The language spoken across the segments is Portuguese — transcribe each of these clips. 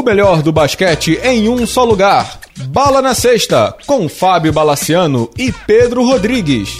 O melhor do basquete em um só lugar. Bala na Sexta, com Fábio Balaciano e Pedro Rodrigues.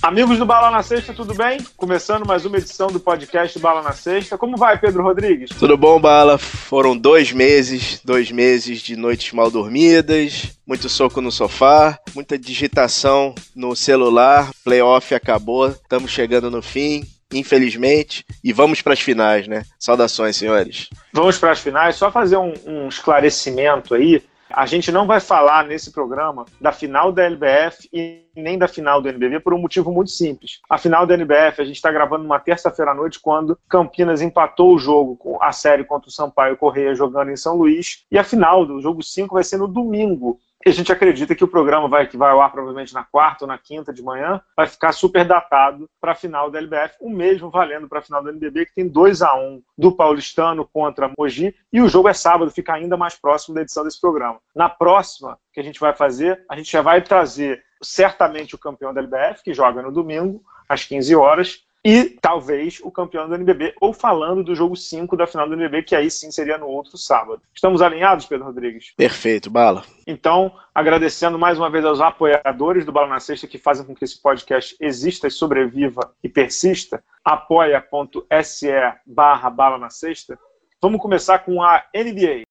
Amigos do Bala na Sexta, tudo bem? Começando mais uma edição do podcast Bala na Sexta. Como vai, Pedro Rodrigues? Tudo bom, Bala? Foram dois meses, dois meses de noites mal dormidas, muito soco no sofá, muita digitação no celular, playoff acabou, estamos chegando no fim infelizmente. E vamos para as finais, né? Saudações, senhores. Vamos para as finais. Só fazer um, um, esclarecimento aí. A gente não vai falar nesse programa da final da LBF e nem da final do NBB por um motivo muito simples. A final da NBF a gente está gravando uma terça-feira à noite quando Campinas empatou o jogo com a série contra o Sampaio Correia jogando em São Luís e a final do jogo 5 vai ser no domingo e a gente acredita que o programa vai, que vai ao ar provavelmente na quarta ou na quinta de manhã, vai ficar super datado para a final da LBF, o mesmo valendo para a final do NBB, que tem 2 a 1 do Paulistano contra Mogi, e o jogo é sábado, fica ainda mais próximo da edição desse programa. Na próxima que a gente vai fazer, a gente já vai trazer certamente o campeão da LBF, que joga no domingo, às 15 horas, e talvez o campeão do NBB, ou falando do jogo 5 da final do NBB, que aí sim seria no outro sábado. Estamos alinhados, Pedro Rodrigues? Perfeito, Bala. Então, agradecendo mais uma vez aos apoiadores do Bala na Sexta que fazem com que esse podcast exista, sobreviva e persista, apoia.se barra Bala na Sexta. Vamos começar com a NBA.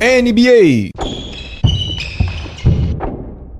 NBA.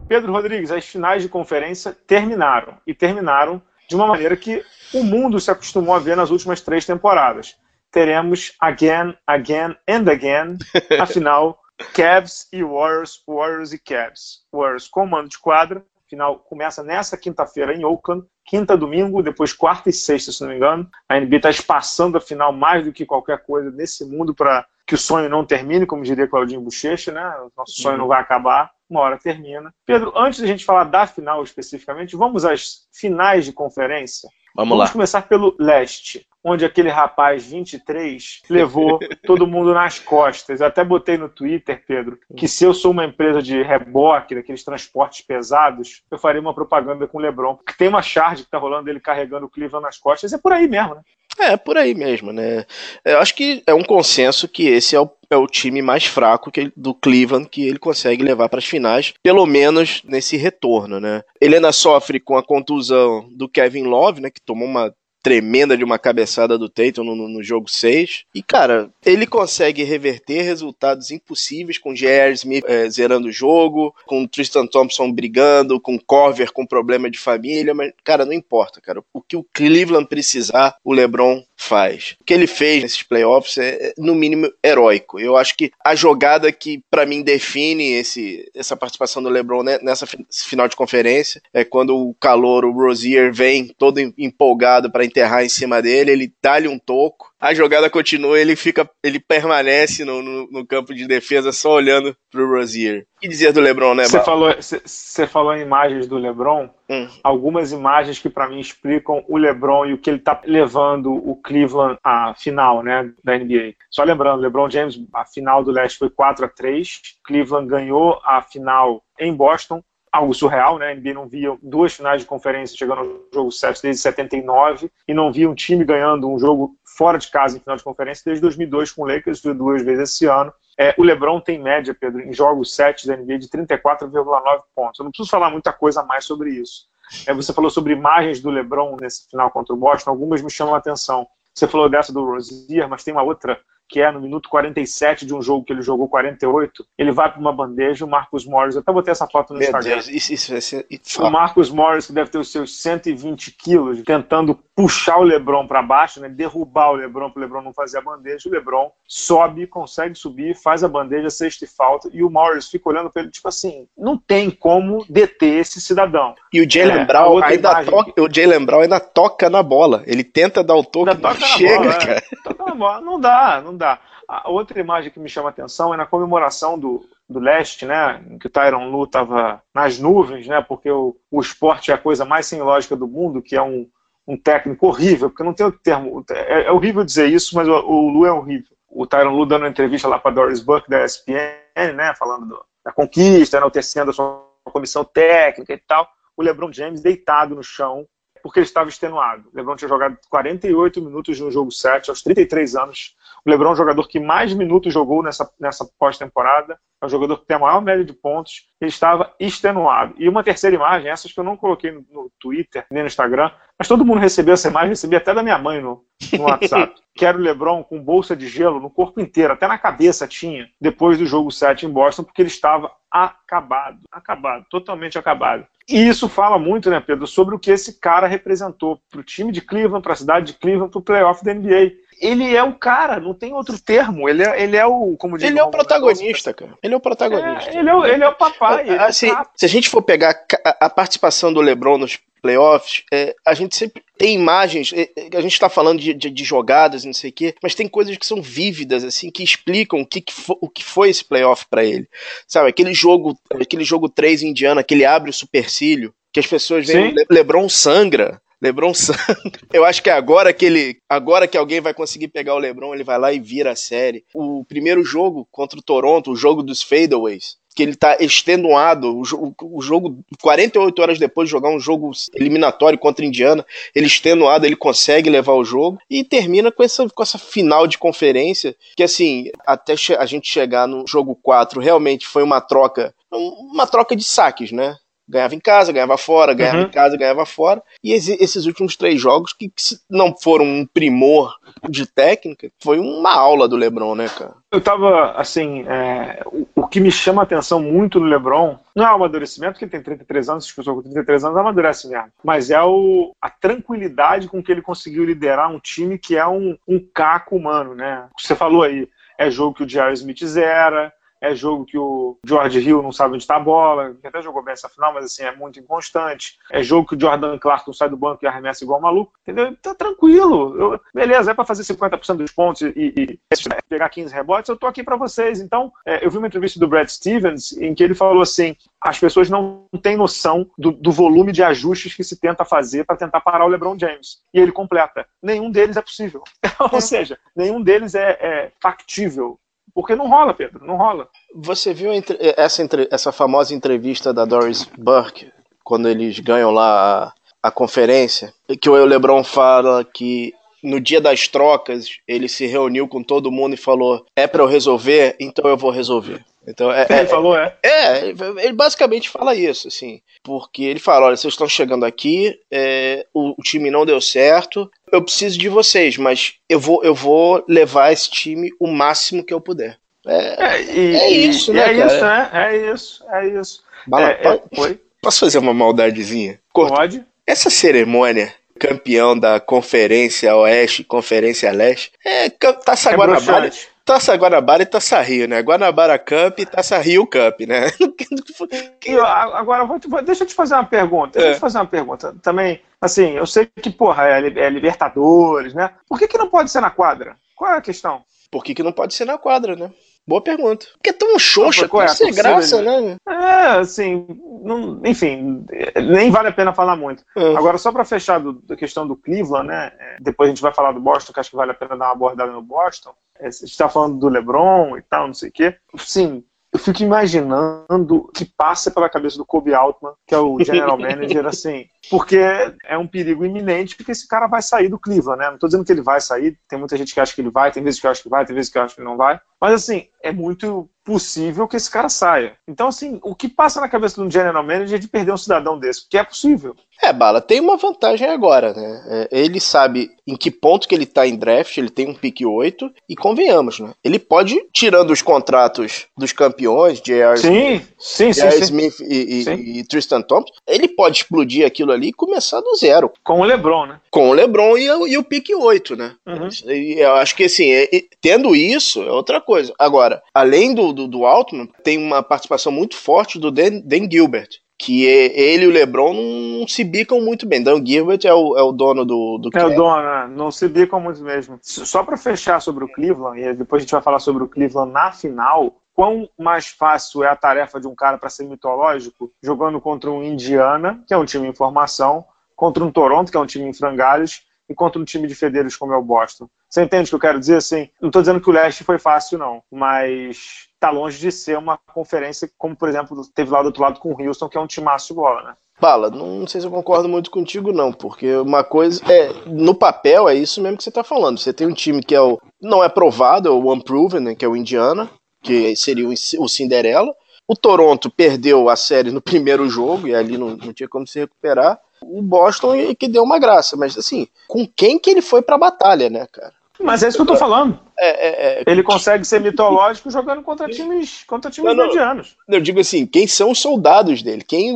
Pedro Rodrigues, as finais de conferência terminaram e terminaram de uma maneira que o mundo se acostumou a ver nas últimas três temporadas. Teremos again, again and again a final Cavs e Warriors, Warriors e Cavs. Warriors com mando de quadra, final começa nessa quinta-feira em Oakland, quinta domingo, depois quarta e sexta, se não me engano. A NBA está espaçando a final mais do que qualquer coisa nesse mundo para que o sonho não termine, como diria Claudinho Bochecha, né? O nosso sonho não vai acabar, uma hora termina. Pedro, antes de a gente falar da final especificamente, vamos às finais de conferência? Vamos, vamos lá. começar pelo leste, onde aquele rapaz 23 levou todo mundo nas costas. Eu até botei no Twitter, Pedro, que se eu sou uma empresa de reboque, daqueles transportes pesados, eu faria uma propaganda com o LeBron, porque tem uma charge que está rolando dele carregando o Cleveland nas costas, é por aí mesmo, né? É, por aí mesmo, né? Eu acho que é um consenso que esse é o, é o time mais fraco que do Cleveland que ele consegue levar para as finais, pelo menos nesse retorno, né? Ele ainda sofre com a contusão do Kevin Love, né? Que tomou uma tremenda de uma cabeçada do Tatum no, no, jogo 6. E, cara, ele consegue reverter resultados impossíveis com J.R. Smith é, zerando o jogo, com Tristan Thompson brigando, com Corver com problema de família, mas, cara, não importa, cara. O que o Cleveland precisar, o LeBron faz. O que ele fez nesses playoffs é, no mínimo, heróico. Eu acho que a jogada que, para mim, define esse, essa participação do LeBron nessa final de conferência é quando o calor, o Rozier, vem todo empolgado para enterrar em cima dele, ele dá-lhe um toco, a jogada continua, ele fica, ele permanece no, no, no campo de defesa só olhando pro Rozier. que dizer do LeBron, né? Você falou, você falou em imagens do LeBron, hum. algumas imagens que para mim explicam o LeBron e o que ele tá levando o Cleveland à final, né, da NBA. Só lembrando, LeBron James, a final do Leste foi 4 a 3, Cleveland ganhou a final em Boston algo surreal, né? A NBA não via duas finais de conferência chegando ao jogo 7 desde 79 e não via um time ganhando um jogo fora de casa em final de conferência desde 2002 com o Lakers, duas vezes esse ano. É, o LeBron tem média, Pedro, em jogos 7 da NBA de 34,9 pontos. Eu não preciso falar muita coisa a mais sobre isso. É, você falou sobre imagens do LeBron nesse final contra o Boston, algumas me chamam a atenção. Você falou dessa do Rozier, mas tem uma outra que é no minuto 47 de um jogo que ele jogou 48, ele vai para uma bandeja, o Marcus Morris, eu até botei essa foto no Meu Instagram. Deus, isso, isso, isso, isso, o Marcus Morris, que deve ter os seus 120 quilos, tentando puxar o LeBron para baixo, né, derrubar o LeBron para o LeBron não fazer a bandeja, o LeBron sobe, consegue subir, faz a bandeja, sexta e falta, e o Morris fica olhando para ele, tipo assim, não tem como deter esse cidadão. E o Jalen é, Brown ainda toca, que... o Jalen Brown ainda toca na bola, ele tenta dar o toque, ainda toca chega, bola, cara. É. Não dá, não dá. A outra imagem que me chama a atenção é na comemoração do, do leste, né, em que o Tyron Lu estava nas nuvens, né, porque o, o esporte é a coisa mais sem lógica do mundo, que é um, um técnico horrível, porque não tem outro termo, é, é horrível dizer isso, mas o, o Lu é horrível. O Tyron Lu dando uma entrevista lá para Doris Burke da ESPN, né, falando do, da conquista, enaltecendo a sua comissão técnica e tal, o LeBron James deitado no chão, porque ele estava extenuado. O LeBron tinha jogado 48 minutos no jogo 7, aos 33 anos. O LeBron é o jogador que mais minutos jogou nessa, nessa pós-temporada. É o jogador que tem a maior média de pontos. Ele estava extenuado. E uma terceira imagem, essas que eu não coloquei no, no Twitter nem no Instagram, mas todo mundo recebeu essa imagem, recebi até da minha mãe no, no WhatsApp. que era o LeBron com bolsa de gelo no corpo inteiro, até na cabeça tinha, depois do jogo 7 em Boston, porque ele estava acabado, acabado, totalmente acabado. E isso fala muito, né, Pedro, sobre o que esse cara representou para o time de Cleveland, para a cidade de Cleveland, para o playoff da NBA. Ele é o cara, não tem outro termo. Ele é, ele é o. Como ele é o protagonista, cara. Ele é o protagonista. É, ele, é o, ele é o papai. Assim, é se a gente for pegar a participação do LeBron nos playoffs, é, a gente sempre tem imagens, é, é, a gente está falando de, de, de, jogadas, não sei o quê, mas tem coisas que são vívidas, assim, que explicam o que, que foi, o que foi esse playoff para ele. Sabe, aquele jogo, aquele jogo 3 indiana, que ele abre o supercílio, que as pessoas veem, Le Lebron sangra. LeBron sangra. Eu acho que agora que ele, agora que alguém vai conseguir pegar o LeBron, ele vai lá e vira a série. O primeiro jogo contra o Toronto, o jogo dos fadeaways, que ele tá extenuado, o, jogo, o jogo 48 horas depois de jogar um jogo eliminatório contra Indiana, ele extenuado, ele consegue levar o jogo e termina com essa, com essa final de conferência, que assim, até a gente chegar no jogo 4, realmente foi uma troca, uma troca de saques, né? Ganhava em casa, ganhava fora, ganhava uhum. em casa, ganhava fora. E esses últimos três jogos, que, que não foram um primor de técnica, foi uma aula do LeBron, né, cara? Eu tava, assim, é, o, o, que me chama a atenção muito no LeBron não é o amadurecimento, porque ele tem 33 anos, se com 33 anos amadurece mesmo, mas é o, a tranquilidade com que ele conseguiu liderar um time que é um, um caco humano, né? Você falou aí, é jogo que o Jerry Smith zera, é jogo que o George Hill não sabe onde está a bola, que até jogou bem essa final, mas assim, é muito inconstante. É jogo que o Jordan Clarkson sai do banco e arremessa igual maluco, entendeu? Tá tranquilo. Eu, beleza, é para fazer 50% dos pontos e, e, pegar 15 rebotes, eu tô aqui para vocês. Então, é, eu vi uma entrevista do Brad Stevens em que ele falou assim: as pessoas não têm noção do, do volume de ajustes que se tenta fazer para tentar parar o LeBron James. E ele completa: nenhum deles é possível. Ou seja, nenhum deles é, é factível. Porque não rola, Pedro, não rola. Você viu essa, essa famosa entrevista da Doris Burke, quando eles ganham lá a, a conferência, que o LeBron fala que no dia das trocas ele se reuniu com todo mundo e falou: é para eu resolver, então eu vou resolver. Então, é, ele é, falou, é? É, ele basicamente fala isso, assim. Porque ele fala: olha, vocês estão chegando aqui, é, o, o, time não deu certo, eu preciso de vocês, mas eu vou, eu vou levar esse time o máximo que eu puder. É, é, e, é isso, né? É cara? isso, né? É isso, é isso. Bala, é, é Posso fazer uma maldadezinha? Pode. Essa cerimônia campeão da Conferência Oeste, Conferência Leste, é Taça é Guanabara. Taça Guanabara e Taça Rio, né? Guanabara Cup e Taça Rio Cup, né? agora, vou, deixa eu te fazer uma pergunta. Deixa eu te é. fazer uma pergunta. Também, assim, eu sei que, porra, é, é Libertadores, né? Por que, que não pode ser na quadra? Qual é a questão? Por que, que não pode ser na quadra, né? Boa pergunta. Porque é tão xoxa, tão é, sem graça, né? É, assim, não, enfim, nem vale a pena falar muito. É. Agora, só para fechar do, da questão do Cleveland, né? É, depois a gente vai falar do Boston, que acho que vale a pena dar uma abordada no Boston. É, a gente está falando do LeBron e tal, não sei o quê. Sim, eu fico imaginando o que passa pela cabeça do Kobe Altman, que é o general manager, assim, porque é um perigo iminente, porque esse cara vai sair do Cleveland, né? Não estou dizendo que ele vai sair, tem muita gente que acha que ele vai, tem vezes que eu acho que vai, tem vezes que eu acho que não vai, mas assim, é muito possível que esse cara saia. Então, assim, o que passa na cabeça de um general manager de perder um cidadão desse? Porque é possível. É, Bala, tem uma vantagem agora, né? É, ele sabe em que ponto que ele tá em draft, ele tem um pick 8, e convenhamos, né? Ele pode, tirando os contratos dos campeões, J.R. Sim, sim, sim, Smith e. E, e, Tristan Thompson, ele pode explodir aquilo ali e começar do zero. Com o LeBron, né? Com o LeBron e, e o pick 8, né? Uhum. Eu acho que, assim, é, tendo isso, é outra coisa. Agora, além do, do, do Altman, tem uma participação muito forte do Dan, Dan Gilbert que ele e o LeBron não se bicam muito bem. Dan Gilbert é o, é o dono do, do É o dono, né? não se bicam muito mesmo. Só para fechar sobre o Cleveland, e depois a gente vai falar sobre o Cleveland na final, quão mais fácil é a tarefa de um cara para ser mitológico jogando contra um Indiana, que é um time em formação, contra um Toronto, que é um time em frangalhos, e contra um time de fedeiros como é o Boston. Você entende o que eu quero dizer? Assim, não estou dizendo que o leste foi fácil, não, mas está longe de ser uma conferência como, por exemplo, teve lá do outro lado com o Houston, que é um timaço bola, né? Bala, não sei se eu concordo muito contigo, não, porque uma coisa é. No papel é isso mesmo que você está falando. Você tem um time que é o. Não é provado, é o Unproven, né, que é o Indiana, que seria o Cinderela. O Toronto perdeu a série no primeiro jogo e ali não, não tinha como se recuperar. O Boston que deu uma graça, mas assim, com quem que ele foi pra batalha, né, cara? Mas é isso que eu tô falando. É, é, é... Ele consegue ser mitológico jogando contra times, contra times não, medianos. Eu digo assim, quem são os soldados dele? Quem,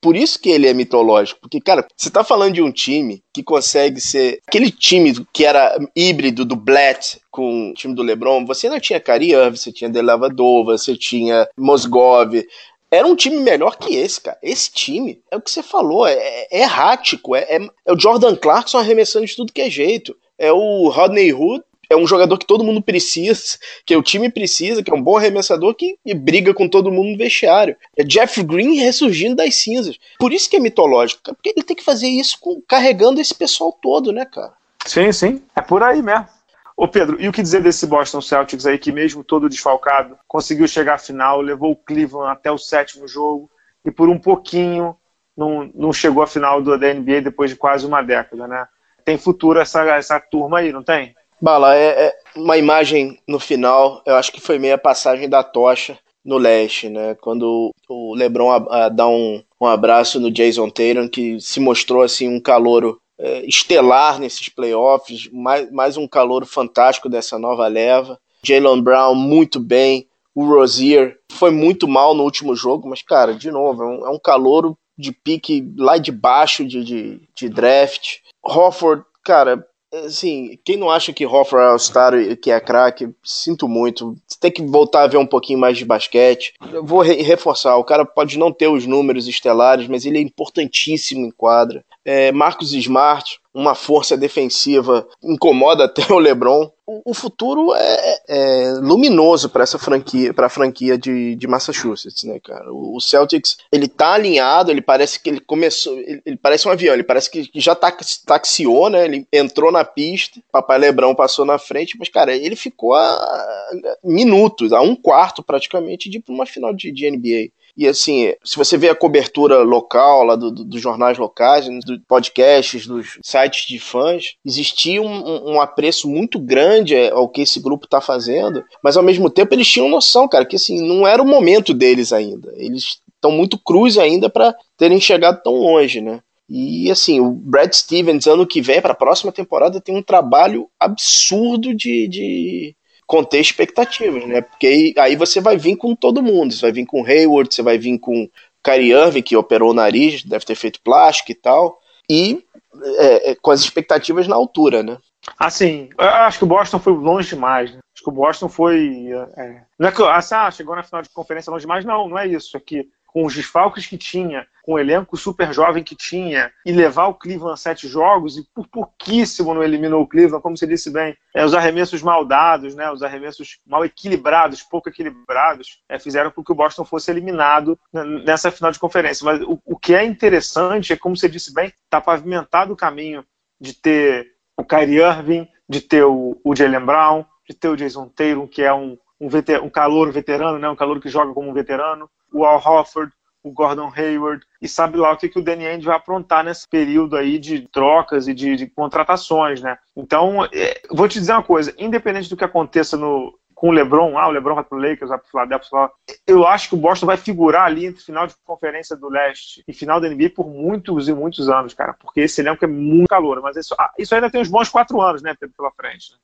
por isso que ele é mitológico. Porque, cara, você tá falando de um time que consegue ser. Aquele time que era híbrido do Blatt com o time do LeBron, você não tinha Carian, você tinha Delavadova, você tinha Mosgov. Era um time melhor que esse, cara. Esse time, é o que você falou, é, é errático. É, é, é o Jordan Clarkson arremessando de tudo que é jeito é o Rodney Hood, é um jogador que todo mundo precisa, que o time precisa, que é um bom arremessador que briga com todo mundo no vestiário. É Jeff Green ressurgindo das cinzas. Por isso que é mitológico, porque ele tem que fazer isso com, carregando esse pessoal todo, né, cara? Sim, sim. É por aí mesmo. Ô Pedro, e o que dizer desse Boston Celtics aí que mesmo todo desfalcado conseguiu chegar à final, levou o Cleveland até o sétimo jogo e por um pouquinho não, não chegou à final da NBA depois de quase uma década, né? Tem futuro essa, essa turma aí, não tem? Bala, é, é uma imagem no final, eu acho que foi meio a passagem da tocha no leste, né? Quando o LeBron a, a, dá um, um abraço no Jason Tatum, que se mostrou assim um calouro é, estelar nesses playoffs, mais, mais um calouro fantástico dessa nova leva. Jalen Brown muito bem, o Rozier foi muito mal no último jogo, mas cara, de novo, é um, é um calouro de pique lá de baixo de, de, de draft. Hofford, cara, assim, quem não acha que Hofford é All-Star que é craque, sinto muito. Você tem que voltar a ver um pouquinho mais de basquete. Eu vou re reforçar, o cara pode não ter os números estelares, mas ele é importantíssimo em quadra. É, Marcos Smart, uma força defensiva, incomoda até o LeBron. O, futuro é, é luminoso para essa franquia, para a franquia de, de Massachusetts, né, cara? O, Celtics, ele tá alinhado, ele parece que ele começou, ele, ele parece um avião, ele parece que já taxiou, né? Ele entrou na pista, papai LeBron passou na frente, mas cara, ele ficou a minutos, a um quarto praticamente de ir para uma final de, de NBA. E assim, se você vê a cobertura local, lá do, do, dos jornais locais, dos podcasts, dos sites de fãs, existia um, um apreço muito grande ao que esse grupo está fazendo, mas ao mesmo tempo eles tinham noção, cara, que assim, não era o momento deles ainda. Eles estão muito cruz ainda para terem chegado tão longe, né? E assim, o Brad Stevens, ano que vem, para a próxima temporada, tem um trabalho absurdo de, de, conter expectativas, né? Porque aí, você vai vir com todo mundo. Você vai vir com Hayward, você vai vir com Kyrie que operou o nariz, deve ter feito plástico e tal. E é, é, com as expectativas na altura, né? Assim, eu acho que o Boston foi longe demais. Né? Acho que o Boston foi. É, não é que assim, ah, chegou na final de conferência longe demais. Não, não é isso. É que com os desfalques que tinha, com o elenco super jovem que tinha, e levar o Cleveland a sete jogos, e por pouquíssimo não eliminou o Cleveland, como você disse bem, é, os arremessos mal dados, né, os arremessos mal equilibrados, pouco equilibrados, é, fizeram com que o Boston fosse eliminado nessa final de conferência. Mas o, o que é interessante é, como você disse bem, está pavimentado o caminho de ter o Kyrie Irving, de ter o, o Jalen Brown, de ter o Jason Taylor, que é um, um, veter, um calor veterano, né, um calor que joga como um veterano, o Al Hofford, o Gordon Hayward, e sabe lá o que, que o Danny Ainge vai aprontar nesse período aí de trocas e de, de contratações, né? Então, é, vou te dizer uma coisa, independente do que aconteça no, com o LeBron, ah, o LeBron vai pro Lakers, vai pro Philadelphia, eu acho que o Boston vai figurar ali entre final de conferência do leste e final da NBA por muitos e muitos anos, cara, porque esse elenco é muito calor, mas isso, ah, isso ainda tem uns bons quatro anos, né, pela frente. Né?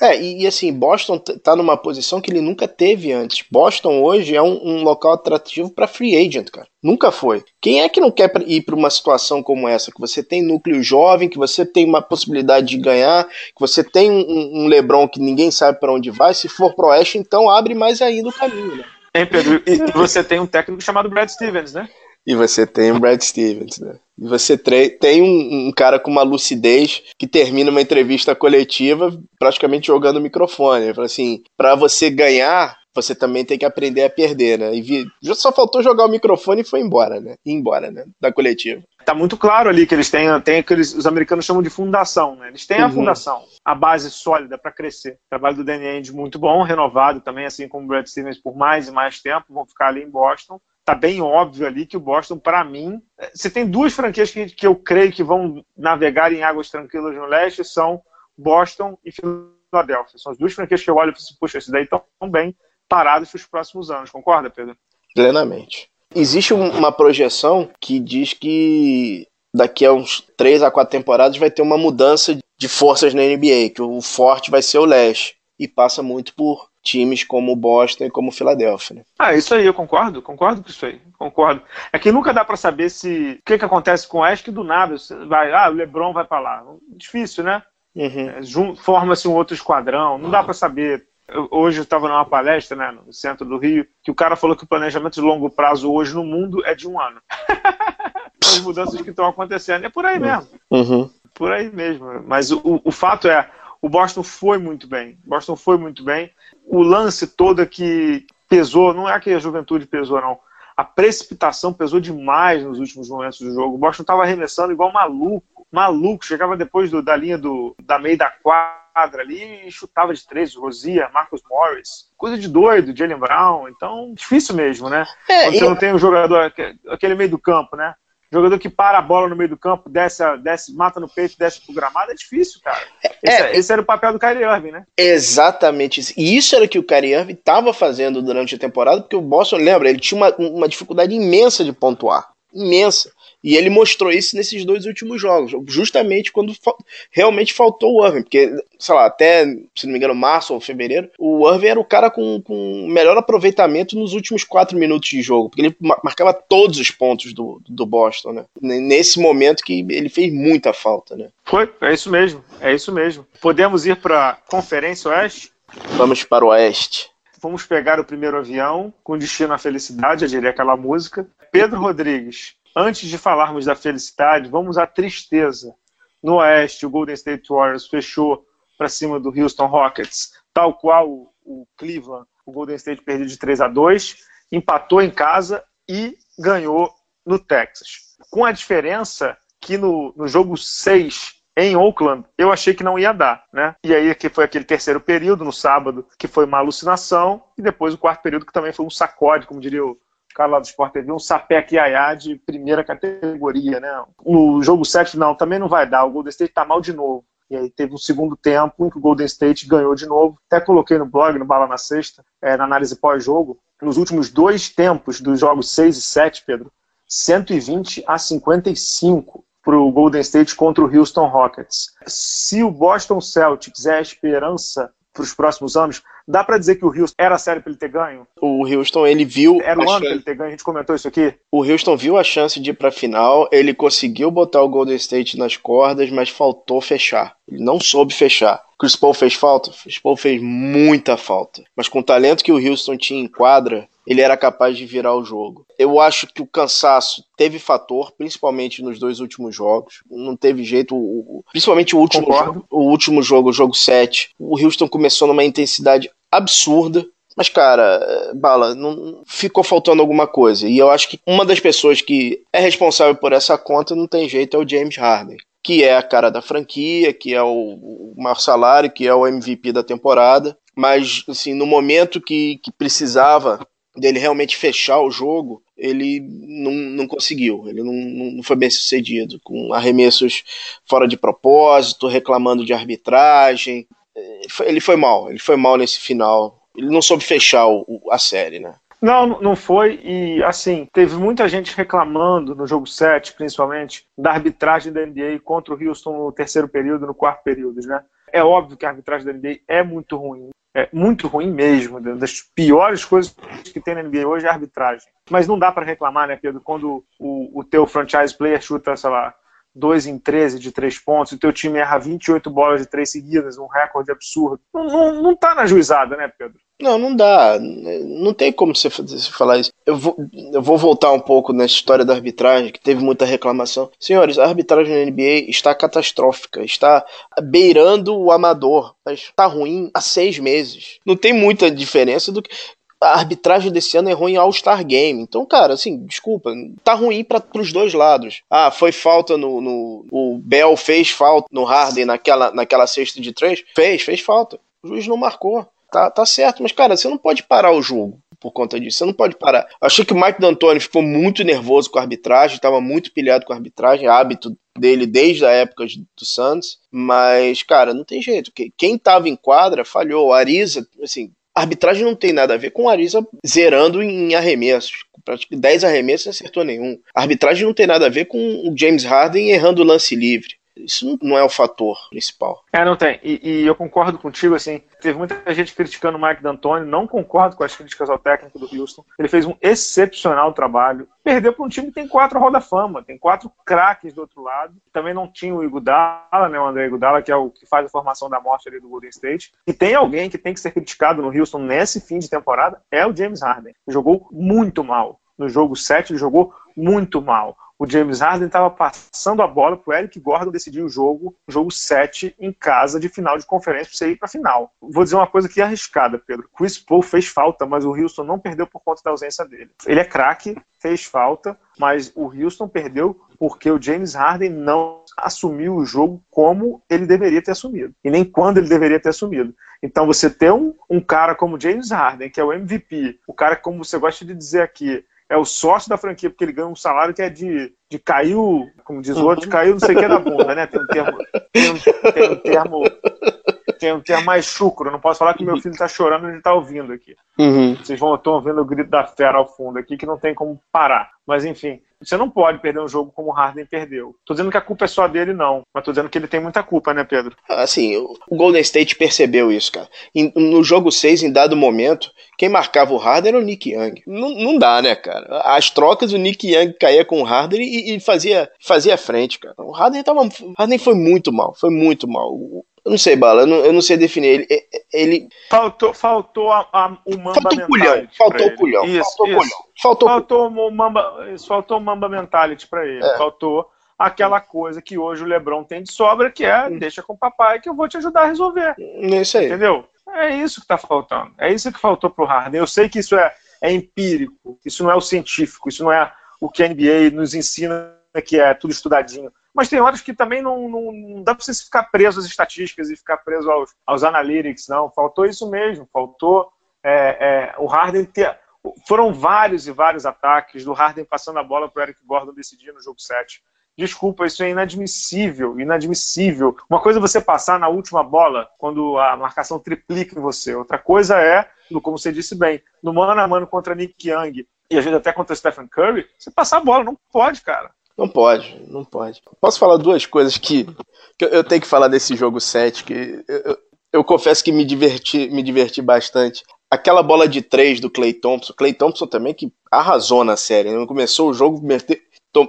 É, e, e, assim, Boston tá numa posição que ele nunca teve antes. Boston hoje é um, um local atrativo para free agent, cara. Nunca foi. Quem é que não quer ir para uma situação como essa? Que você tem núcleo jovem, que você tem uma possibilidade de ganhar, que você tem um, um LeBron que ninguém sabe para onde vai. Se for pro Oeste, então abre mais ainda o caminho, né? Hein, Pedro? E, e você tem um técnico chamado Brad Stevens, né? E você tem o Brad Stevens, né? E você tem um, um, cara com uma lucidez que termina uma entrevista coletiva praticamente jogando o microfone. Ele fala assim: para você ganhar, você também tem que aprender a perder, né? E vi, só faltou jogar o microfone e foi embora, né? Ir embora, né? Da coletiva. Tá muito claro ali que eles têm, têm aqueles, os americanos chamam de fundação, né? Eles têm uhum. a fundação, a base sólida para crescer. O trabalho do Danny Ainge muito bom, renovado também, assim como o Brad Stevens por mais e mais tempo, vão ficar ali em Boston tá bem óbvio ali que o Boston, para mim, você tem duas franquias que, que eu creio que vão navegar em águas tranquilas no leste, são Boston e Philadelphia. São as duas franquias que eu olho e falo assim, puxa, esses daí estão bem parados para os próximos anos, concorda, Pedro? Plenamente. Existe uma projeção que diz que daqui a uns três a quatro temporadas vai ter uma mudança de forças na NBA, que o forte vai ser o leste. E passa muito por times como Boston e como Filadélfia. Né? Ah, isso aí, eu concordo, concordo com isso aí, concordo. É que nunca dá para saber se o que, que acontece com o Oeste que do nada vai, ah, o LeBron vai para lá. Difícil, né? Uhum. É, Forma-se um outro esquadrão, não dá para saber. Hoje eu estava numa palestra né, no centro do Rio, que o cara falou que o planejamento de longo prazo hoje no mundo é de um ano. As mudanças que estão acontecendo. É por aí mesmo. Uhum. Por aí mesmo. Mas o, o fato é, o Boston foi muito bem. Boston foi muito bem. O lance todo que pesou, não é que a juventude pesou, não. A precipitação pesou demais nos últimos momentos do jogo. O Boston estava arremessando igual maluco, maluco. Chegava depois do, da linha do, da meia da quadra ali e chutava de três, Rosia, Marcus Morris. Coisa de doido, Jalen Brown. Então, difícil mesmo, né? É, Quando você não tem um jogador, aquele meio do campo, né? Jogador que para a bola no meio do campo, desce, desce mata no peito, desce pro gramado, é difícil, cara. É, esse, é, esse, era o papel do Kyrie Irving, né? Exatamente isso. E isso era o que o Kyrie Irving estava fazendo durante a temporada, porque o Boston, lembra, ele tinha uma, uma dificuldade imensa de pontuar. Imensa. E ele mostrou isso nesses dois últimos jogos, justamente quando fa realmente faltou o Irving, porque, sei lá, até, se não me engano, março ou fevereiro, o Irving era o cara com, com melhor aproveitamento nos últimos quatro minutos de jogo, porque ele marcava todos os pontos do, do Boston, né? Nesse momento que ele fez muita falta, né? Foi, é isso mesmo, é isso mesmo. Podemos ir para a Conferência Oeste? Vamos para o Oeste. Vamos pegar o primeiro avião com destino à felicidade, eu diria aquela música. Pedro Rodrigues, Antes de falarmos da felicidade, vamos à tristeza. No Oeste, o Golden State Warriors fechou para cima do Houston Rockets, tal qual o Cleveland, o Golden State perdeu de 3 a 2, empatou em casa e ganhou no Texas. Com a diferença que no, no jogo 6 em Oakland, eu achei que não ia dar, né? E aí que foi aquele terceiro período no sábado, que foi uma alucinação, e depois o quarto período que também foi um sacode, como diria o cara lá do Sport TV, um sapé Yaya de primeira categoria, né? O jogo 7 não, também não vai dar, o Golden State tá mal de novo. E aí teve um segundo tempo em que o Golden State ganhou de novo. Até coloquei no blog, no Bala na Sexta, é, na análise pós-jogo, nos últimos dois tempos dos jogos 6 e 7, Pedro, 120 a 55 para o Golden State contra o Houston Rockets. Se o Boston Celtics é a esperança para os próximos anos, dá para dizer que o Houston era sério para ele ter ganho? O Houston, ele viu. Era o ano para ele ter ganho, a gente comentou isso aqui. O Houston viu a chance de ir para a final, ele conseguiu botar o Golden State nas cordas, mas faltou fechar. Ele não soube fechar. Chris Paul fez falta? Chris Paul fez muita falta. Mas com o talento que o Houston tinha em quadra, ele era capaz de virar o jogo. Eu acho que o cansaço teve fator, principalmente nos dois últimos jogos. Não teve jeito, o, principalmente o último, jogo, o último jogo, o jogo 7. O Houston começou numa intensidade absurda. Mas, cara, Bala, não ficou faltando alguma coisa. E eu acho que uma das pessoas que é responsável por essa conta não tem jeito é o James Harden. Que é a cara da franquia, que é o maior salário, que é o MVP da temporada. Mas, assim, no momento que, que precisava dele realmente fechar o jogo, ele não, não conseguiu, ele não, não foi bem sucedido, com arremessos fora de propósito, reclamando de arbitragem. Ele foi mal, ele foi mal nesse final. Ele não soube fechar o, a série, né? Não, não foi. E assim, teve muita gente reclamando no jogo 7, principalmente, da arbitragem da NBA contra o Houston no terceiro período, no quarto período, né? É óbvio que a arbitragem da NBA é muito ruim é muito ruim mesmo. Das piores coisas que tem na NBA hoje é a arbitragem. Mas não dá para reclamar, né, Pedro, quando o, o teu franchise player chuta, sei lá, 2 em 13 de 3 pontos, o teu time erra 28 bolas de 3 seguidas, um recorde absurdo. Não, não, não tá na juizada, né, Pedro? Não, não dá. Não tem como você falar isso. Eu vou, eu vou voltar um pouco nessa história da arbitragem, que teve muita reclamação. Senhores, a arbitragem na NBA está catastrófica, está beirando o amador, mas está ruim há seis meses. Não tem muita diferença do que a arbitragem desse ano errou em All-Star Game. Então, cara, assim, desculpa, tá ruim para os dois lados. Ah, foi falta no, no, O Bell fez falta no Harden naquela, naquela cesta de três? Fez, fez falta. O juiz não marcou. Tá, tá certo, mas, cara, você não pode parar o jogo por conta disso. Você não pode parar. Achei que o Mike D'Antoni ficou muito nervoso com a arbitragem, estava muito pilhado com a arbitragem, hábito dele desde a época do Santos, mas, cara, não tem jeito. Quem estava em quadra falhou. A Arisa, assim, a arbitragem não tem nada a ver com a Arisa zerando em arremessos. Praticamente 10 arremessos não acertou nenhum. A arbitragem não tem nada a ver com o James Harden errando o lance livre. Isso não é o fator principal. É, não tem. E, e, eu concordo contigo, assim, teve muita gente criticando o Mike D'Antoni, não concordo com as críticas ao técnico do Houston. Ele fez um excepcional trabalho. Perdeu para um time que tem quatro roda fama, tem quatro craques do outro lado. Também não tinha o Iguodala, né, o André Iguodala, que é o que faz a formação da morte ali do Golden State. E tem alguém que tem que ser criticado no Houston nesse fim de temporada, é o James Harden. Jogou muito mal. No jogo 7, ele jogou muito mal o James Harden estava passando a bola para o Eric Gordon decidir o jogo, jogo 7 em casa de final de conferência para você ir para final. Vou dizer uma coisa que é arriscada, Pedro. Chris Paul fez falta, mas o Houston não perdeu por conta da ausência dele. Ele é craque, fez falta, mas o Houston perdeu porque o James Harden não assumiu o jogo como ele deveria ter assumido e nem quando ele deveria ter assumido. Então você ter um, um cara como James Harden, que é o MVP, o cara como você gosta de dizer aqui, é o sócio da franquia, porque ele ganha um salário que é de, de caiu, como diz o outro, de caiu não sei o que da bunda, né? Tem um termo. Tem um, tem um termo. Tem um termo mais chucro. Não posso falar que meu filho está chorando e ele está ouvindo aqui. Uhum. Vocês vão estão ouvindo o grito da fera ao fundo aqui, que não tem como parar. Mas enfim, você não pode perder um jogo como o Harden perdeu. Tô dizendo que a culpa é só dele, não. Mas tô dizendo que ele tem muita culpa, né, Pedro? Assim, o Golden State percebeu isso, cara. no jogo 6, em dado momento, quem marcava o Harden era o Nick Young. Não, não dá, né, cara? As trocas, o Nick Young caía com o Harden e, e fazia, fazia frente, cara. O Harden, tava, o Harden foi muito mal, foi muito mal. Eu não sei, Bala, eu não, eu não sei definir. Ele. ele... Faltou, faltou a, a, o Mamba faltou culhão, faltou culhão. Isso, faltou isso. culhão. Faltou, faltou o Mamba, isso, faltou o Mamba Mentality pra ele. É. Faltou aquela coisa que hoje o Lebron tem de sobra, que é hum. deixa com o papai que eu vou te ajudar a resolver. É isso aí. Entendeu? É isso que tá faltando. É isso que faltou pro Harden. Eu sei que isso é, é empírico, isso não é o científico, isso não é o que a NBA nos ensina que é tudo estudadinho. Mas tem horas que também não, não, não dá para você ficar preso às estatísticas e ficar preso aos, aos analytics, não. Faltou isso mesmo, faltou é, é, o Harden ter foram vários e vários ataques do Harden passando a bola para o Eric Gordon decidir no jogo 7. Desculpa, isso é inadmissível, inadmissível. Uma coisa é você passar na última bola quando a marcação triplica em você. Outra coisa é, como você disse bem, no mano a mano contra Nick Young e às vezes até contra Stephen Curry, você passar a bola, não pode, cara. Não pode, não pode. Posso falar duas coisas que, que eu tenho que falar desse jogo 7, que eu, eu, eu confesso que me diverti, me diverti bastante aquela bola de três do Clay Thompson, Clay Thompson também que arrasou na série, né? começou o jogo,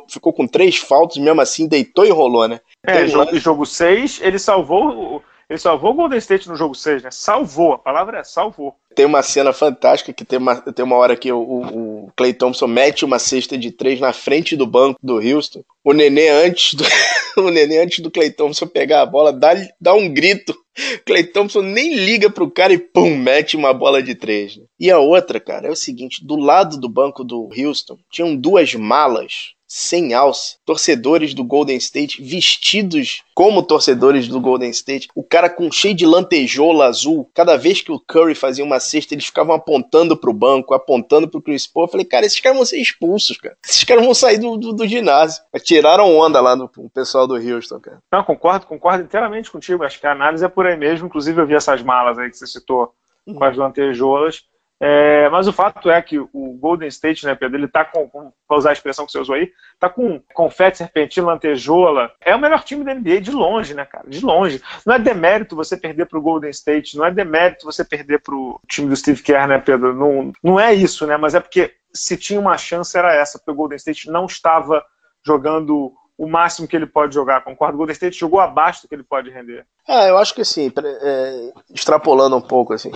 ficou com três faltas, mesmo assim deitou e rolou, né? É, jogo, jogo seis, ele salvou ele salvou o Golden State no jogo 6, né? Salvou, a palavra é salvou. Tem uma cena fantástica que tem uma, tem uma hora que o, o, o Clay Thompson mete uma cesta de três na frente do banco do Houston. O Nenê antes do, o Nenê antes do Clay Thompson pegar a bola, dá, dá um grito. Clay Thompson nem liga pro cara e pum, mete uma bola de três. Né? E a outra, cara, é o seguinte: do lado do banco do Houston tinham duas malas sem alça, torcedores do Golden State vestidos como torcedores do Golden State, o cara com cheio de lantejola azul. Cada vez que o Curry fazia uma cesta, eles ficavam apontando pro banco, apontando pro Chris Paul. Eu falei, cara, esses caras vão ser expulsos, cara. Esses caras vão sair do, do, do ginásio. Tiraram onda lá no, no pessoal do Houston, cara. Não, concordo, concordo inteiramente contigo. Acho que a análise é por aí mesmo. Inclusive, eu vi essas malas aí que você citou com as lantejoulas. É, mas o fato é que o Golden State, né, Pedro, ele tá com, para usar a expressão que você usou aí, tá com confete, serpentina, lantejola. É o melhor time da NBA de longe, né, cara? De longe. Não é demérito você perder pro Golden State, não é demérito você perder pro time do Steve Kerr, né, Pedro? Não, não é isso, né? Mas é porque se tinha uma chance era essa, porque o Golden State não estava jogando o máximo que ele pode jogar, concordo? O Golden State jogou abaixo do que ele pode render. Ah, eu acho que assim, é, extrapolando um pouco, assim,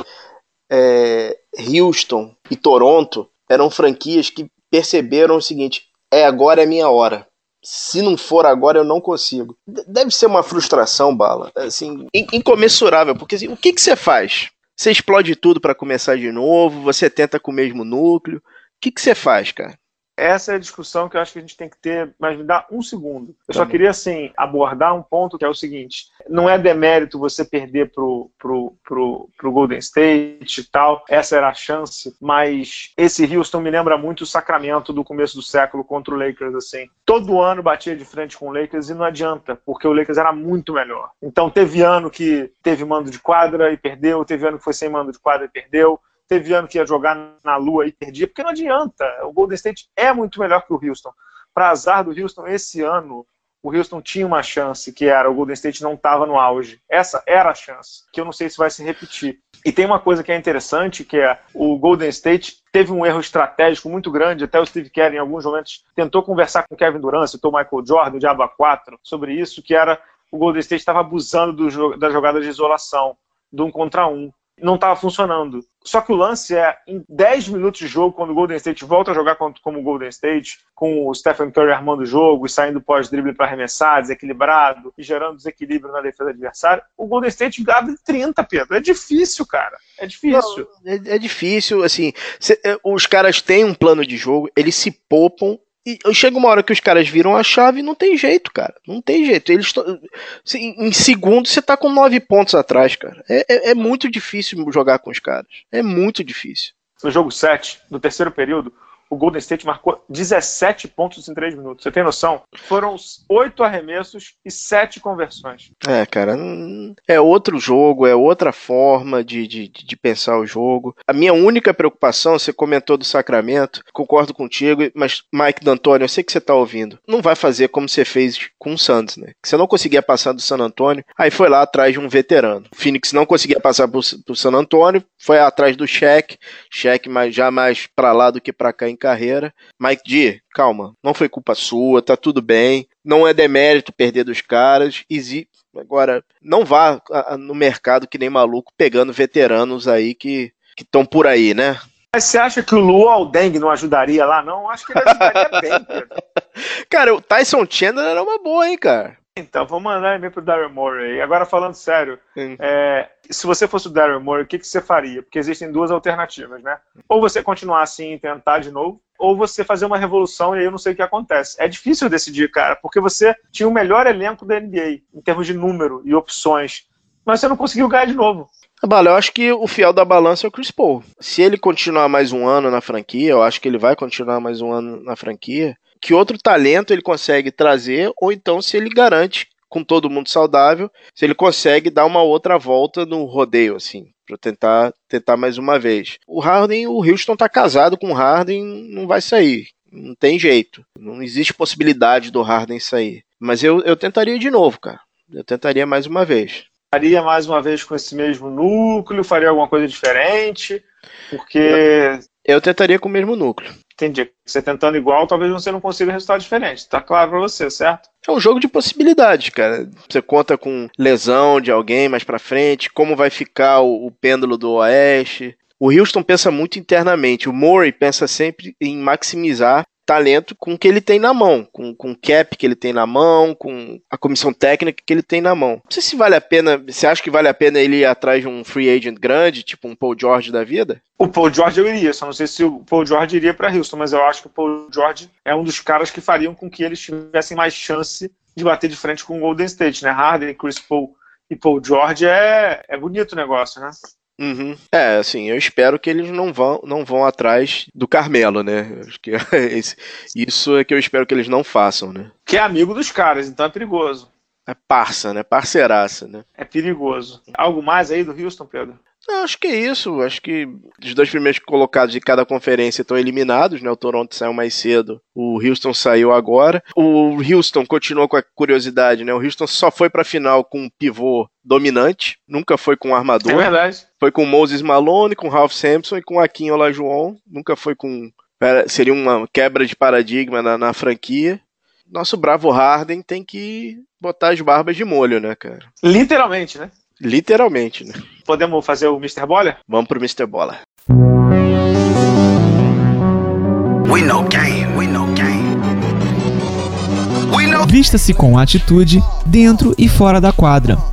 é, Houston e Toronto eram franquias que perceberam o seguinte: é agora é minha hora. Se não for agora, eu não consigo. Deve ser uma frustração, Bala, assim, incomensurável, porque assim, o que, que você faz? Você explode tudo para começar de novo? Você tenta com o mesmo núcleo? O que, que você faz, cara? Essa é a discussão que eu acho que a gente tem que ter, mas me dá um segundo. Eu tá só bom. queria, assim, abordar um ponto que é o seguinte: não é demérito você perder pro, pro, pro, pro Golden State e tal, essa era a chance, mas esse Houston me lembra muito o Sacramento do começo do século contra o Lakers, assim. Todo ano batia de frente com o Lakers e não adianta, porque o Lakers era muito melhor. Então teve ano que teve mando de quadra e perdeu, teve ano que foi sem mando de quadra e perdeu teve ano que ia jogar na lua e perdia, porque não adianta. O Golden State é muito melhor que o Houston. Para azar do Houston, esse ano, o Houston tinha uma chance, que era o Golden State não estava no auge. Essa era a chance, que eu não sei se vai se repetir. E tem uma coisa que é interessante, que é o Golden State teve um erro estratégico muito grande, até o Steve Kerr em alguns momentos tentou conversar com o Kevin Durant, citou o Michael Jordan, o Diaba 4, sobre isso, que era o Golden State estava abusando do, da jogada de isolação, do um contra um não estava funcionando. Só que o lance é, em 10 minutos de jogo, quando o Golden State volta a jogar como o Golden State, com o Stephen Curry armando o jogo e saindo pós-drible para arremessar, desequilibrado e gerando desequilíbrio na defesa adversária, o Golden State abre 30, Pedro. É difícil, cara. É difícil. Não, é, é, difícil, assim. Cê, é, os caras têm um plano de jogo, eles se poupam e chega uma hora que os caras viram a chave e não tem jeito, cara. Não tem jeito. Eles em segundo você tá com nove pontos atrás, cara. É, é, é muito difícil jogar com os caras. É muito difícil. No jogo 7, no terceiro período, o Golden State marcou 17 pontos em 3 minutos. Você tem noção? Foram 8 arremessos e 7 conversões. É, cara, é outro jogo, é outra forma de, de, de pensar o jogo. A minha única preocupação, você comentou do Sacramento, concordo contigo, mas Mike D'Antoni, eu sei que você tá ouvindo, não vai fazer como você fez com o Santos, né? Que você não conseguia passar do San Antônio, aí foi lá atrás de um veterano. O Phoenix não conseguia passar pro, pro San Antônio, foi atrás do Shaq mais, já mais pra lá do que pra cá em carreira. Mike D, calma, não foi culpa sua, tá tudo bem. Não é demérito perder dos caras. Exi Agora, não vá no mercado que nem maluco pegando veteranos aí que estão por aí, né? Mas você acha que o Luol Deng não ajudaria lá, não? Acho que ele ajudaria bem, Pedro. Cara, o Tyson Chandler era uma boa, hein, cara? Então, vou mandar e-mail pro Daryl Morey. Agora, falando sério, é, se você fosse o Daryl Morey, o que, que você faria? Porque existem duas alternativas, né? Ou você continuar assim e tentar de novo, ou você fazer uma revolução e aí eu não sei o que acontece. É difícil decidir, cara, porque você tinha o melhor elenco da NBA, em termos de número e opções, mas você não conseguiu ganhar de novo. Bala, eu acho que o fiel da balança é o Chris Paul. Se ele continuar mais um ano na franquia, eu acho que ele vai continuar mais um ano na franquia, que outro talento ele consegue trazer, ou então se ele garante com todo mundo saudável, se ele consegue dar uma outra volta no rodeio, assim, para tentar tentar mais uma vez. O Harden, o Houston tá casado com o Harden, não vai sair. Não tem jeito. Não existe possibilidade do Harden sair. Mas eu, eu tentaria de novo, cara. Eu tentaria mais uma vez. Faria mais uma vez com esse mesmo núcleo? Faria alguma coisa diferente? Porque. Eu tentaria com o mesmo núcleo. Entendi. Você tentando igual, talvez você não consiga resultado diferente. Tá claro pra você, certo? É um jogo de possibilidades, cara. Você conta com lesão de alguém mais pra frente, como vai ficar o, o pêndulo do Oeste. O Houston pensa muito internamente. O Murray pensa sempre em maximizar talento com o que ele tem na mão, com, com o cap que ele tem na mão, com a comissão técnica que ele tem na mão. Não sei se vale a pena, você acha que vale a pena ele ir atrás de um free agent grande, tipo um Paul George da vida? O Paul George eu iria, só não sei se o Paul George iria para Houston, mas eu acho que o Paul George é um dos caras que fariam com que eles tivessem mais chance de bater de frente com o Golden State, né? Harden, Chris Paul e Paul George é, é bonito o negócio, né? Uhum. É, assim, eu espero que eles não vão, não vão atrás do Carmelo, né? Acho que esse, isso é que eu espero que eles não façam, né? Que é amigo dos caras, então é perigoso. É parça, né? Parceiraça, né? É perigoso. Algo mais aí do Houston, Pedro? Não, acho que é isso. Acho que os dois primeiros colocados de cada conferência estão eliminados, né? O Toronto saiu mais cedo, o Houston saiu agora. O Houston continuou com a curiosidade, né? O Houston só foi para a final com um pivô dominante, nunca foi com um armador. É verdade. Foi com Moses Malone, com Ralph Sampson e com Akin Olajuwon. Nunca foi com seria uma quebra de paradigma na, na franquia. Nosso bravo Harden tem que botar as barbas de molho, né, cara? Literalmente, né? Literalmente, né? Podemos fazer o Mr. Bola? Vamos pro Mr. Bola. We know game, we know game. Vista-se com atitude dentro e fora da quadra.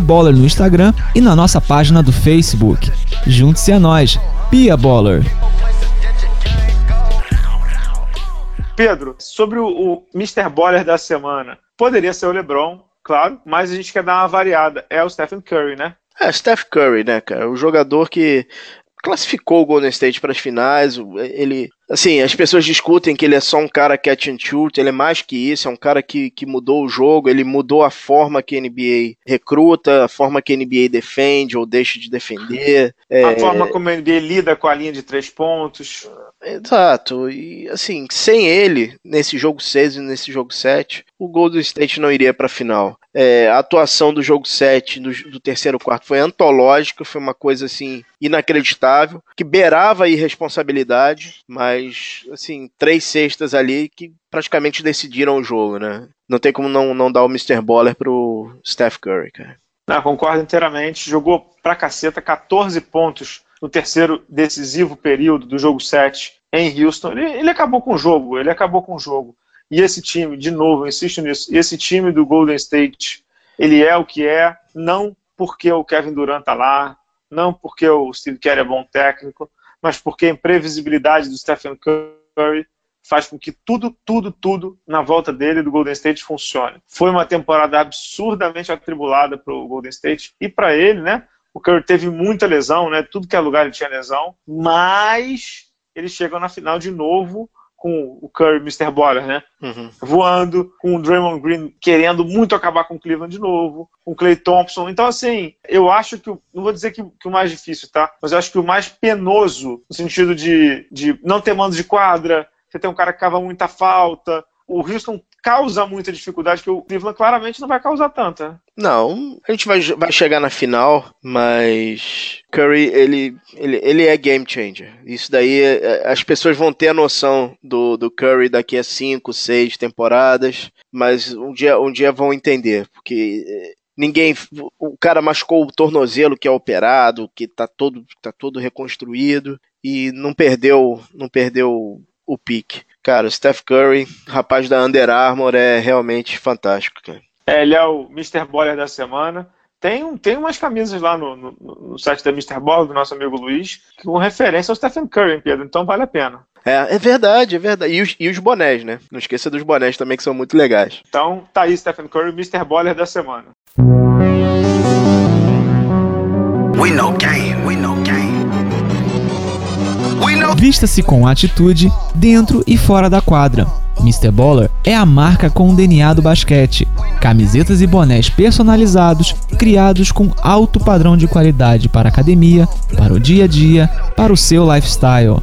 Baller no Instagram e na nossa página do Facebook. Junte-se a nós, Pia Baller. Pedro, sobre o, o Mr. Baller da semana, poderia ser o LeBron, claro, mas a gente quer dar uma variada. É o Stephen Curry, né? É, Steph Curry, né, cara? O jogador que classificou o Golden State para as finais. Ele, assim, as pessoas discutem que ele é só um cara catch and shoot, ele é mais que isso, é um cara que, que mudou o jogo, ele mudou a forma que a NBA recruta, a forma que a NBA defende ou deixa de defender. A é... forma como a NBA lida com a linha de três pontos. Exato, e assim, sem ele, nesse jogo 6 e nesse jogo 7, o Golden State não iria para a final. É, a atuação do jogo 7, do, do, terceiro quarto, foi antológica, foi uma coisa assim, inacreditável, que beirava a irresponsabilidade, mas assim, três cestas ali que praticamente decidiram o jogo, né? Não tem como não, não dar o Mr. Baller pro Steph Curry, cara. Não, concordo inteiramente. Jogou pra caceta, 14 pontos no terceiro decisivo período do jogo 7 em Houston. Ele, ele acabou com o jogo, ele acabou com o jogo. E esse time, de novo, insisto nisso, esse time do Golden State, ele é o que é, não porque o Kevin Durant está lá, não porque o Steve Kerr é bom técnico, mas porque a imprevisibilidade do Stephen Curry faz com que tudo, tudo, tudo na volta dele do Golden State funcione. Foi uma temporada absurdamente atribulada para o Golden State e para ele, né? O Curry teve muita lesão, né? Tudo que é lugar ele tinha lesão, mas ele chegou na final de novo com o Curry, Mr. Baller, né? Uhum. Voando, com o Draymond Green querendo muito acabar com o Cleveland de novo, com o Clay Thompson. Então, assim, eu acho que, não vou dizer que, que, o mais difícil, tá? Mas eu acho que o mais penoso, no sentido de, de não ter mando de quadra, você tem um cara que cava muita falta, o Houston causa muita dificuldade que o Cleveland claramente não vai causar tanta. Não, a gente vai, vai chegar na final, mas Curry, ele, ele, ele é game changer. Isso daí, é, as pessoas vão ter a noção do, do Curry daqui a cinco, seis temporadas, mas um dia, um dia vão entender, porque é, ninguém o cara machucou o tornozelo que é operado que tá todo tá todo reconstruído e não perdeu não perdeu o pique Cara, o Steph Curry, rapaz da Under Armour, é realmente fantástico, cara. É, ele é o Mr. Baller da semana. Tem, tem umas camisas lá no, no, no site da Mr. Baller, do nosso amigo Luiz, com referência ao Stephen Curry, Pedro. Então vale a pena. É, é verdade, é verdade. E os, e os bonés, né? Não esqueça dos bonés também, que são muito legais. Então tá aí, Stephen Curry, Mr. Baller da semana. We know game, we know Vista-se com atitude dentro e fora da quadra. Mr. Baller é a marca com o DNA do basquete. Camisetas e bonés personalizados, criados com alto padrão de qualidade para a academia, para o dia a dia, para o seu lifestyle.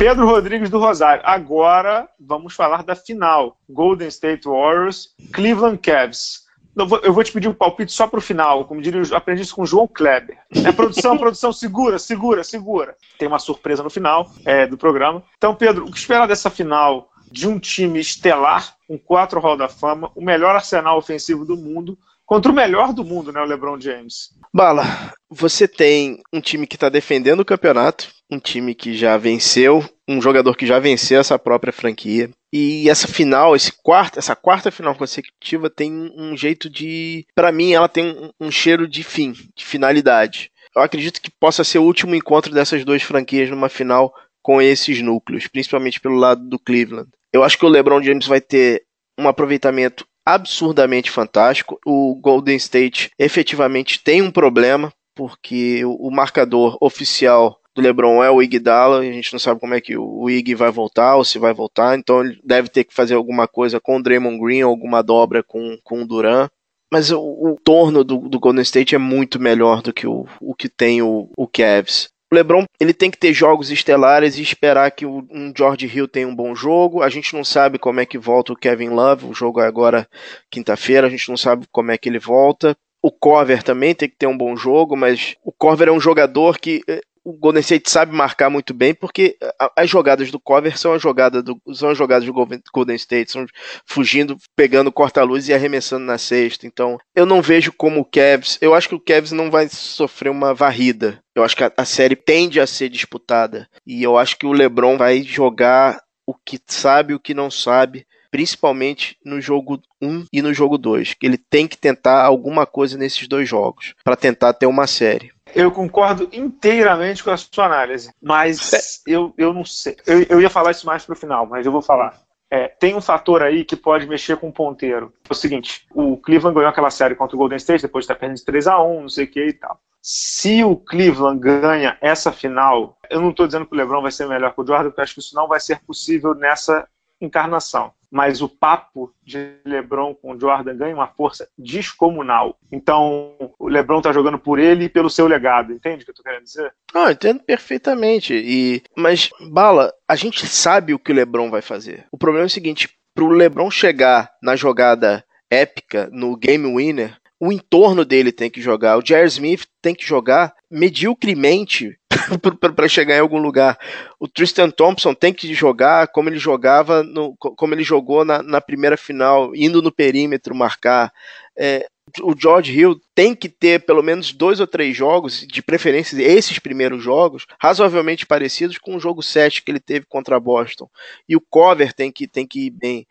Pedro Rodrigues do Rosário. Agora vamos falar da final. Golden State Warriors, Cleveland Cavs. Eu vou, te pedir um palpite só para o final, como diria, eu aprendi isso com o João Kleber. É produção, produção, segura, segura, segura. Tem uma surpresa no final é, do programa. Então, Pedro, o que esperar dessa final de um time estelar, com quatro Hall da Fama, o melhor arsenal ofensivo do mundo, contra o melhor do mundo, né, o LeBron James? Bala, você tem um time que está defendendo o campeonato, um time que já venceu, um jogador que já venceu essa própria franquia. E essa final, esse quarto, essa quarta final consecutiva tem um jeito de, para mim, ela tem um, um cheiro de fim, de finalidade. Eu acredito que possa ser o último encontro dessas duas franquias numa final com esses núcleos, principalmente pelo lado do Cleveland. Eu acho que o LeBron James vai ter um aproveitamento absurdamente fantástico. O Golden State efetivamente tem um problema porque o marcador oficial do LeBron é o Iguodala, a gente não sabe como é que o Ig vai voltar ou se vai voltar, então ele deve ter que fazer alguma coisa com o Draymond Green, alguma dobra com, com o Duran. Mas o, o torno do, do, Golden State é muito melhor do que o, o que tem o, o Cavs. O LeBron ele tem que ter jogos estelares e esperar que o, um George Hill tenha um bom jogo. A gente não sabe como é que volta o Kevin Love. O jogo é agora quinta-feira. A gente não sabe como é que ele volta. O Cover também tem que ter um bom jogo, mas o Cover é um jogador que eh, o Golden State sabe marcar muito bem, porque as jogadas do cover são as jogadas do, são as jogadas do Golden State, são fugindo, pegando corta-luz e arremessando na cesta. Então, eu não vejo como o Cavs, eu acho que o Cavs não vai sofrer uma varrida. Eu acho que a, a série tende a ser disputada e eu acho que o LeBron vai jogar o que sabe, o que não sabe, principalmente no jogo 1 e no jogo 2, que ele tem que tentar alguma coisa nesses dois jogos para tentar ter uma série. Eu concordo inteiramente com a sua análise, mas eu, eu não sei. Eu, eu ia falar isso mais pro final, mas eu vou falar. É, tem um fator aí que pode mexer com o ponteiro. É o seguinte: o Cleveland ganhou aquela série contra o Golden State, depois de estar perdendo de 3 a 1 não sei o que e tal. Se o Cleveland ganha essa final, eu não estou dizendo que o LeBron vai ser melhor que o Jordan, porque acho que isso não vai ser possível nessa encarnação mas o papo de LeBron com Jordan ganha uma força descomunal. Então, o LeBron está jogando por ele e pelo seu legado, entende o que eu tô querendo dizer? Não, eu entendo perfeitamente. E mas Bala, a gente sabe o que o LeBron vai fazer. O problema é o seguinte, para o LeBron chegar na jogada épica, no game winner, o entorno dele tem que jogar. O Jair Smith tem que jogar mediocremente para chegar em algum lugar. O Tristan Thompson tem que jogar como ele jogava, no, como ele jogou na, na primeira final, indo no perímetro marcar. É, o George Hill tem que ter pelo menos dois ou três jogos, de preferência esses primeiros jogos, razoavelmente parecidos com o jogo 7 que ele teve contra Boston. E o cover tem que, tem que ir bem.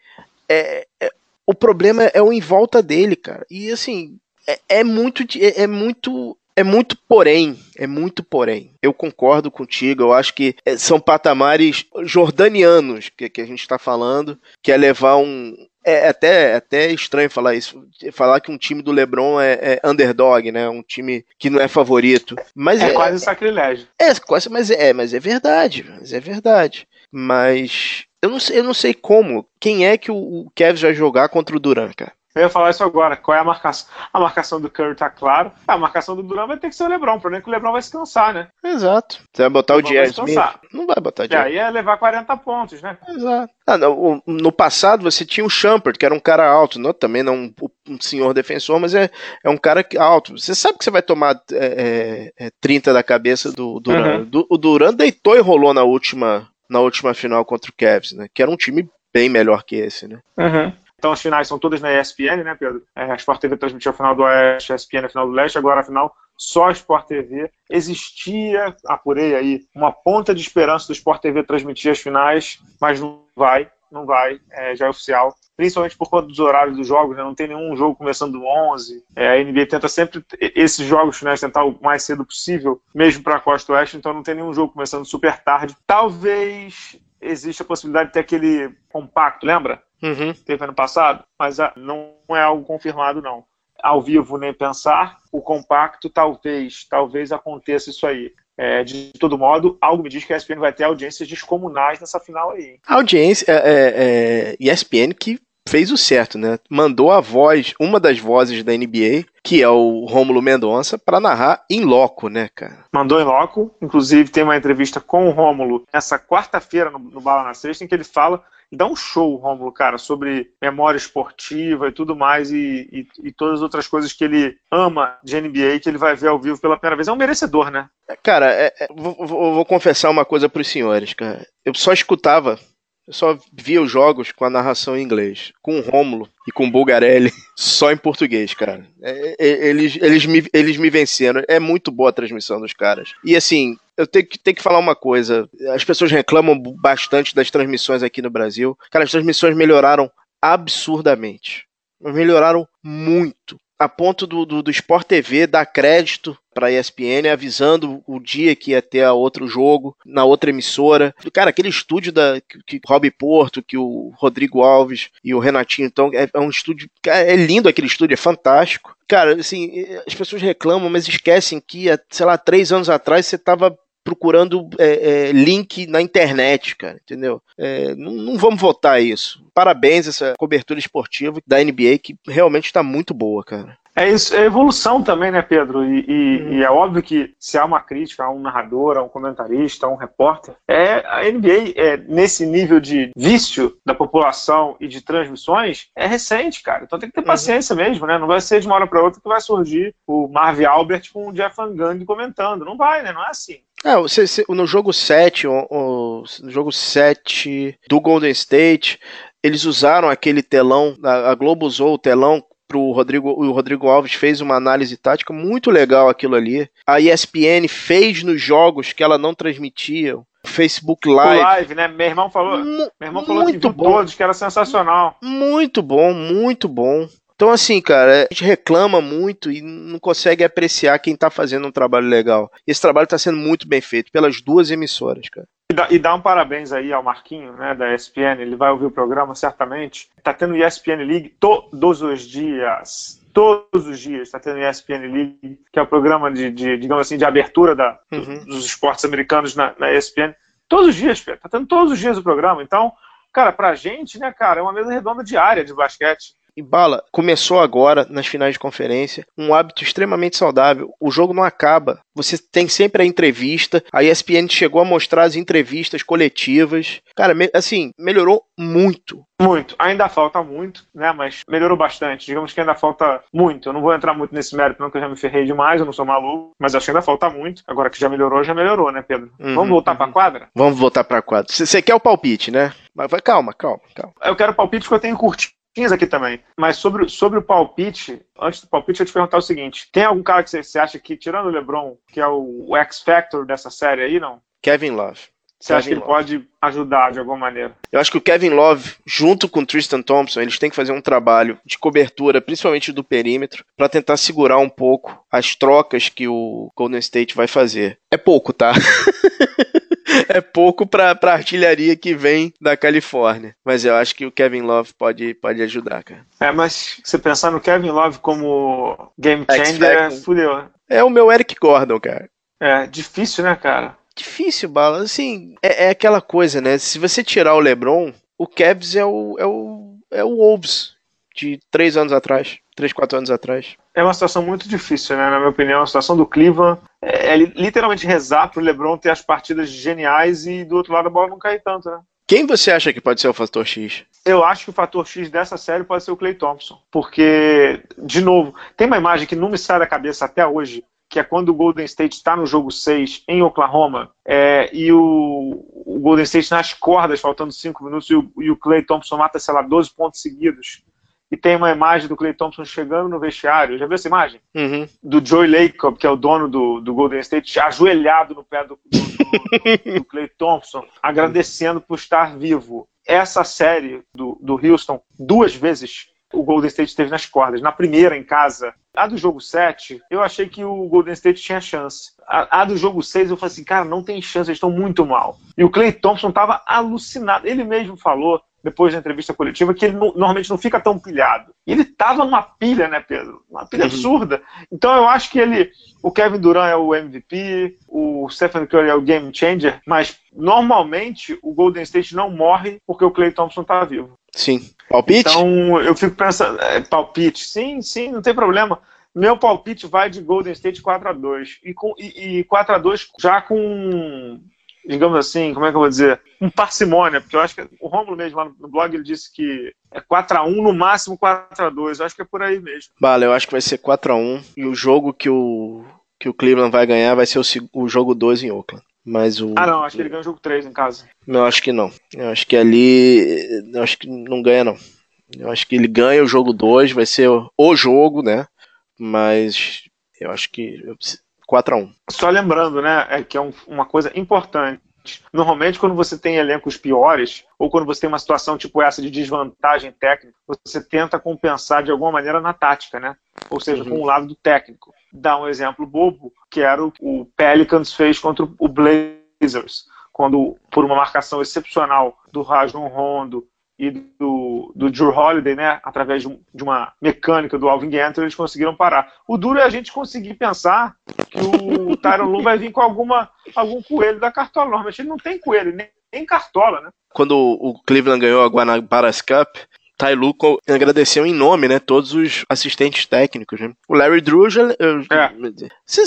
É, é, o problema é o em volta dele, cara. E assim, é, é muito. É, é muito é muito porém, é muito porém. Eu concordo contigo, eu acho que é, são patamares jordanianos que, que a gente está falando, que é levar um. É até, é até estranho falar isso, falar que um time do LeBron é, é underdog, né? Um time que não é favorito. Mas é, é quase sacrilégio. É, quase, mas é, mas é verdade, mas é verdade. Mas eu não sei, eu não sei como. Quem é que o, o Kevs vai jogar contra o Duran, cara? Eu ia falar isso agora. Qual é a marcação? A marcação do Curry tá claro. A marcação do Duran vai ter que ser o Lebron. O problema é que o Lebron vai se cansar, né? Exato. Você vai botar o, o. Smith? Não vai botar o J.R. E aí é levar 40 pontos, né? Exato. Ah, no, no, passado você tinha o Shumpert, que era um cara alto. Não, também não um, um senhor defensor, mas é, é um cara alto. Você sabe que você vai tomar é, é, 30 é, da cabeça do Duran. Uhum. o Duran deitou e rolou na última, na última final contra o Cavs, né? Que era um time bem melhor que esse, né? Uhum. Então as finais são todas na ESPN, né, Pedro? É, a Sport TV transmitiu a final do Oeste, a ESPN a final do Leste, agora a final só a Sport TV. Existia, apurei aí, uma ponta de esperança do Sport TV transmitir as finais, mas não vai, não vai, é, já é oficial. Principalmente por conta dos horários dos jogos, né? não tem nenhum jogo começando 11. É, a NBA tenta sempre esses jogos finais tentar o mais cedo possível, mesmo para a Costa Oeste, então não tem nenhum jogo começando super tarde. Talvez exista a possibilidade de ter aquele compacto, lembra? Uhum. Teve ano passado, mas ah, não é algo confirmado, não. Ao vivo, nem pensar. O compacto, talvez, talvez aconteça isso aí. É, de todo modo, algo me diz que a ESPN vai ter audiências descomunais nessa final aí. A audiência, é, é, é ESPN que fez o certo, né? Mandou a voz, uma das vozes da NBA, que é o Rômulo Mendonça, para narrar em loco, né, cara? Mandou em loco. Inclusive, tem uma entrevista com o Rômulo essa quarta-feira no, no Bala na Sexta, em que ele fala dá um show, Rômulo, cara, sobre memória esportiva e tudo mais, e, e, e, todas as outras coisas que ele ama de NBA, que ele vai ver ao vivo pela primeira vez. É um merecedor, né? Cara, é, é, vou, vou, vou confessar uma coisa para os senhores, cara. Eu só escutava eu só via os jogos com a narração em inglês, com o Rômulo e com o Bulgarelli só em português, cara. É, é, eles, eles, me, eles me venceram. É muito boa a transmissão dos caras. E assim, eu tenho que, tenho que falar uma coisa. As pessoas reclamam bastante das transmissões aqui no Brasil. Cara, as transmissões melhoraram absurdamente. Melhoraram muito a ponto do, do, do Sport TV dar crédito para a ESPN avisando o dia que ia ter outro jogo na outra emissora. Cara, aquele estúdio da que, que Rob Porto, que o Rodrigo Alves e o Renatinho então é, é um estúdio, é lindo aquele estúdio, é fantástico. Cara, assim, as pessoas reclamam, mas esquecem que, sei lá, três anos atrás você estava procurando é, é, link na internet, cara, entendeu? É, não, não, vamos votar isso. Parabéns essa cobertura esportiva da NBA que realmente está muito boa, cara. É isso, é evolução também, né, Pedro? E, e, hum. e, é óbvio que se há uma crítica a um narrador, a um comentarista, a um repórter, é a NBA é, nesse nível de vício da população e de transmissões é recente, cara. Então tem que ter uhum. paciência uhum. mesmo, né? Não vai ser de uma hora para outra que vai surgir o Marv Albert com o Jeff Van Gundy comentando. Não vai, né? Não é assim. É, você, você, no jogo 7, o, o, no jogo 7 do Golden State, eles usaram aquele telão, a Globo usou o telão pro Rodrigo, o Rodrigo Alves fez uma análise tática muito legal aquilo ali. A ESPN fez nos jogos que ela não transmitia. Facebook Live. O live, né? Meu irmão falou, meu irmão falou muito que viu bom. todos, que era sensacional. Muito bom, muito bom. Então, assim, cara, a gente reclama muito e não consegue apreciar quem tá fazendo um trabalho legal. Esse trabalho tá sendo muito bem feito pelas duas emissoras, cara. E dá, e dá, um parabéns aí ao Marquinho, né, da ESPN, ele vai ouvir o programa certamente. Tá tendo ESPN League todos os dias. Todos os dias está tendo ESPN League, que é o programa de, de digamos assim, de abertura da, uhum. dos esportes americanos na, na ESPN. Todos os dias, Pedro. Tá tendo todos os dias o programa. Então, cara, pra gente, né, cara, é uma mesa redonda diária de basquete. E Bala, começou agora nas finais de conferência, um hábito extremamente saudável. O jogo não acaba. Você tem sempre a entrevista. A ESPN chegou a mostrar as entrevistas coletivas. Cara, assim, melhorou muito. Muito. Ainda falta muito, né? Mas melhorou bastante. Digamos que ainda falta muito. Eu não vou entrar muito nesse mérito, não, que eu já me ferrei demais, eu não sou maluco. Mas acho que ainda falta muito. Agora que já melhorou, já melhorou, né, Pedro? Uhum, Vamos voltar uhum. pra quadra? Vamos voltar pra quadra. Você quer o palpite, né? Mas vai, calma, calma, calma. Eu quero o palpite porque eu tenho curtido aqui também. Mas sobre, sobre o palpite, antes do palpite, eu te perguntar o seguinte: tem algum cara que você, acha que, tirando o LeBron, que é o, o X-Factor dessa série aí, não? Kevin Love. Você acha que ele pode ajudar de alguma maneira? Eu acho que o Kevin Love, junto com o Tristan Thompson, eles têm que fazer um trabalho de cobertura, principalmente do perímetro, para tentar segurar um pouco as trocas que o Golden State vai fazer. É pouco, tá? é pouco pra, pra artilharia que vem da Califórnia. Mas eu acho que o Kevin Love pode, pode ajudar, cara. É, mas você pensar no Kevin Love como game changer, fudeu. É o meu Eric Gordon, cara. É, difícil, né, cara? Difícil, Bala. Assim, é, é aquela coisa, né? Se você tirar o LeBron, o Cavs é o, é o, é o Wolves de três anos atrás, três, quatro anos atrás. É uma situação muito difícil, né? Na minha opinião, a situação do Cleveland é, é literalmente rezar pro LeBron ter as partidas geniais e do outro lado a bola não cair tanto, né? Quem você acha que pode ser o fator X? Eu acho que o fator X dessa série pode ser o Clay Thompson. Porque, de novo, tem uma imagem que não me sai da cabeça até hoje, que é quando o Golden State está no jogo 6 em Oklahoma é, e o, o, Golden State nas cordas, faltando 5 minutos, e o, e o Clay Thompson mata, sei lá, 12 pontos seguidos e tem uma imagem do Clay Thompson chegando no vestiário. Já viu essa imagem? Uhum. Do Joey Lacob, que é o dono do, do Golden State, ajoelhado no pé do, do, do, do Clay Thompson, agradecendo por estar vivo. Essa série do, do Houston, duas vezes o Golden State esteve nas cordas. Na primeira, em casa. A do jogo 7, eu achei que o Golden State tinha chance. A, a do jogo 6, eu falei assim, cara, não tem chance, eles estão muito mal. E o Clay Thompson estava alucinado. Ele mesmo falou depois da entrevista coletiva, que ele não, normalmente não fica tão pilhado. E ele tava numa pilha, né, Pedro? Uma pilha uhum. absurda. Então eu acho que ele. O Kevin Durant é o MVP, o Stephen Curry é o game changer, mas normalmente o Golden State não morre porque o Clay Thompson tá vivo. Sim. Palpite? Então eu fico pensando. É, palpite, sim, sim, não tem problema. Meu palpite vai de Golden State 4 a 2 e, com, e, e 4 a 2 já com digamos assim, como é que eu vou dizer, um parcimônia, porque eu acho que o Romulo mesmo lá no blog ele disse que é 4x1, no máximo 4x2, eu acho que é por aí mesmo. Vale, eu acho que vai ser 4x1 e o jogo que o, que o Cleveland vai ganhar vai ser o, o jogo 2 em Oakland. Mas o. Ah, não, acho que ele ganha o jogo 3 em casa. Eu acho que não. Eu acho que ali. Eu acho que não ganha, não. Eu acho que ele ganha o jogo 2, vai ser o jogo, né? Mas eu acho que 4 a 1 Só lembrando, né, é que é um, uma coisa importante. Normalmente, quando você tem elencos piores, ou quando você tem uma situação tipo essa de desvantagem técnica, você tenta compensar de alguma maneira na tática, né? Ou seja, uhum. com o lado do técnico. Dá um exemplo bobo, que era o, o Pelicans fez contra o Blazers, quando, por uma marcação excepcional do Rajon Rondo e do, do Drew Holiday, né, através de, de, uma mecânica do Alvin Gentry, eles conseguiram parar. O duro é a gente conseguir pensar que o Tyron Lu vai vir com alguma, algum coelho da cartola. Normalmente ele não tem coelho, nem, nem cartola, né? Quando o Cleveland ganhou a Guanabaras Cup, Ty Luco agradeceu em nome, né, todos os assistentes técnicos, né? O Larry Drew, já, eu, é.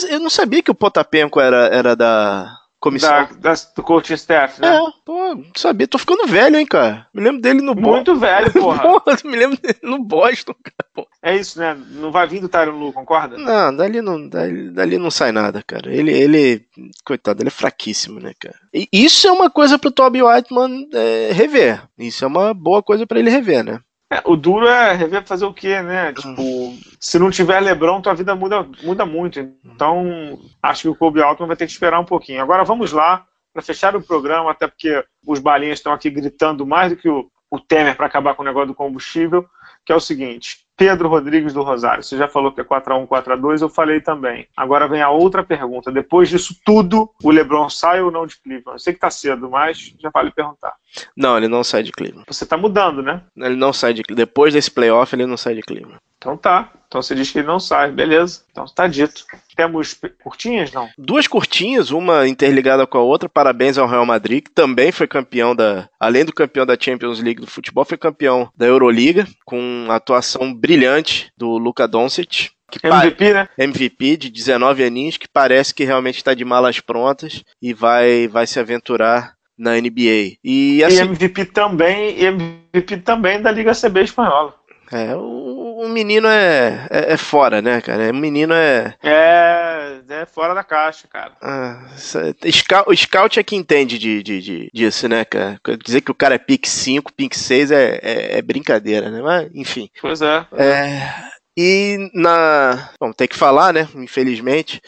eu não sabia que o Potapenko era, era da comissão. Da, da, do coaching staff, né? É, pô, não sabia. Tô ficando velho, hein, cara. Me lembro dele no Muito velho, porra. porra. Me lembro dele no Boston, cara. Pô. É isso, né? Não vai vir do Tyron Lu, concorda? Não, dali não, dali, dali não sai nada, cara. Ele, ele, coitado, ele é fraquíssimo, né, cara? E isso é uma coisa pro Toby Whiteman é, rever. Isso é uma boa coisa para ele rever, né? É, o duro é rever fazer o quê, né? Tipo, se não tiver Lebron, tua vida muda, muda muito. Então, acho que o Kobe Altman vai ter que esperar um pouquinho. Agora vamos lá, para fechar o programa, até porque os balinhas estão aqui gritando mais do que o, o Temer para acabar com o negócio do combustível, que é o seguinte: Pedro Rodrigues do Rosário, você já falou que é 4x1, 4x2, eu falei também. Agora vem a outra pergunta. Depois disso tudo, o LeBron sai ou não de Cleveland? Eu sei que tá cedo, mas já vale perguntar. Não, ele não sai de Cleveland. Você tá mudando, né? Ele não sai de Depois desse playoff, ele não sai de Cleveland. Então tá. Então você diz que ele não sai, beleza. Então está dito. Temos curtinhas, não? Duas curtinhas, uma interligada com a outra. Parabéns ao Real Madrid, que também foi campeão da. Além do campeão da Champions League do futebol, foi campeão da Euroliga, com atuação brilhante do Luka Doncic. MVP, né? MVP de 19 aninhos, que parece que realmente está de malas prontas e vai, vai se aventurar na NBA. E, assim, e MVP também, MVP também da Liga CB espanhola. É, o, o menino é, é, é, fora, né, cara? O menino é. É, é fora da caixa, cara. Ah, scout, o scout é que entende de, de, de, disso, né, cara? Dizer que o cara é pick 5, pick 6 é, é, é, brincadeira, né? Mas, enfim. Pois é. é. E na. Bom, tem que falar, né? Infelizmente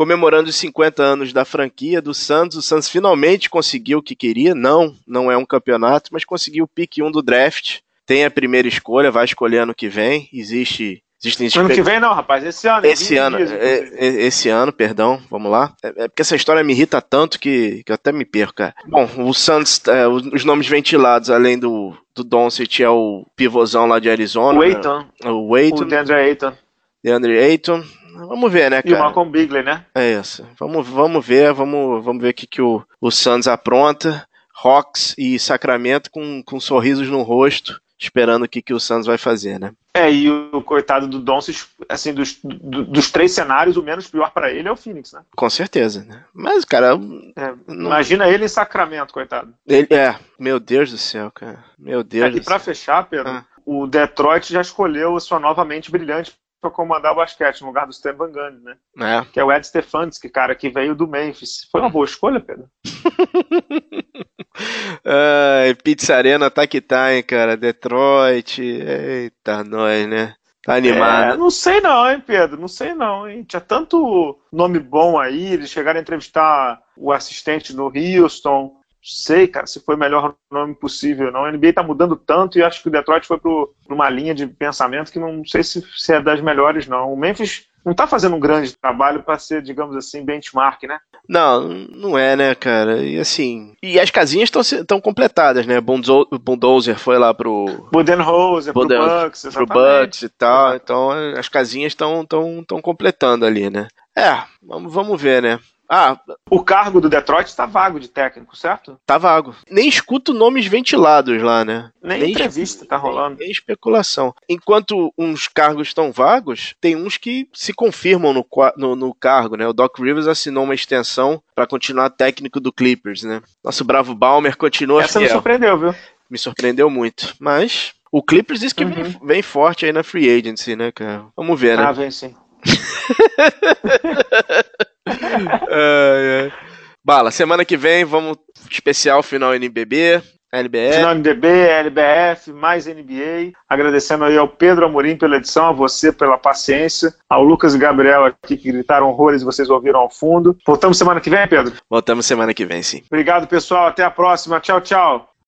comemorando os 50 anos da franquia do Santos. O Santos finalmente conseguiu o que queria. Não, não é um campeonato, mas conseguiu o pick 1 do draft tem a primeira escolha, vai escolher ano que vem. Existe. Existem Ano que vem não, rapaz, esse ano. Esse ano, dias, é, é, esse ano, perdão, vamos lá. É, é, porque essa história me irrita tanto que, que eu até me perco, cara. Bom, o Santos, é, os nomes ventilados, além do, do Doncic, é o pivôzão lá de Arizona. O Aiton. Né? O Aiton. O DeAndre Aiton. DeAndre Aiton. Vamos ver, né, cara? E o Malcolm Bigley, né? É isso. Vamos, vamos ver, vamos, vamos ver o que, que o, o Santos apronta. Hawks e Sacramento com, com sorrisos no rosto esperando o que, que o Santos vai fazer, né? É, e o coitado do Doncic, assim, dos, do, dos três cenários, o menos pior para ele é o Phoenix, né? Com certeza, né? Mas, cara... É, não... Imagina ele em Sacramento, coitado. Ele, é, meu Deus do céu, cara. Meu Deus é, E pra céu. fechar, Pedro, ah. o Detroit já escolheu a sua nova mente brilhante para comandar o basquete no lugar do Stan Van Gundy, né? É. Que é o Ed Stefanski, cara, que veio do Memphis. Foi uma boa escolha, Pedro? Ai, Pizza Arena tá que tá, hein, cara. Detroit. Eita, nós, né? Tá animado. É, não sei não, hein, Pedro? Não sei não, hein? Tinha tanto nome bom aí, eles chegaram a entrevistar o assistente no Houston. Sei, cara, se foi o melhor nome possível não. A NBA tá mudando tanto e acho que o Detroit foi para uma linha de pensamento que não sei se, se é das melhores, não. O Memphis não está fazendo um grande trabalho para ser, digamos assim, benchmark, né? Não, não é, né, cara? E assim. E as casinhas estão completadas, né? Bulldozer foi lá pro. Budenholzer, Buden, pro Bucks, exatamente. pro Bucks e tal. Então as casinhas estão tão, tão completando ali, né? É, vamos, vamos ver, né? Ah, o cargo do Detroit está vago de técnico, certo? Tá vago. Nem escuto nomes ventilados lá, né? Nem, nem entrevista tá rolando. Nem especulação. Enquanto uns cargos estão vagos, tem uns que se confirmam no, no, no cargo, né? O Doc Rivers assinou uma extensão para continuar técnico do Clippers, né? Nosso bravo Balmer continua Essa fiel. me surpreendeu, viu? Me surpreendeu muito. Mas o Clippers diz que uhum. vem, vem, forte aí na free agency, né, cara? Vamos ver, né? Ah, vem sim. é, é. Bala, semana que vem vamos especial final NBB. LBF. Final NDB, LBF, mais NBA. Agradecendo aí ao Pedro Amorim pela edição, a você pela paciência, ao Lucas e Gabriel aqui que gritaram horrores e vocês ouviram ao fundo. Voltamos semana que vem, Pedro? Voltamos semana que vem, sim. Obrigado, pessoal. Até a próxima. Tchau, tchau.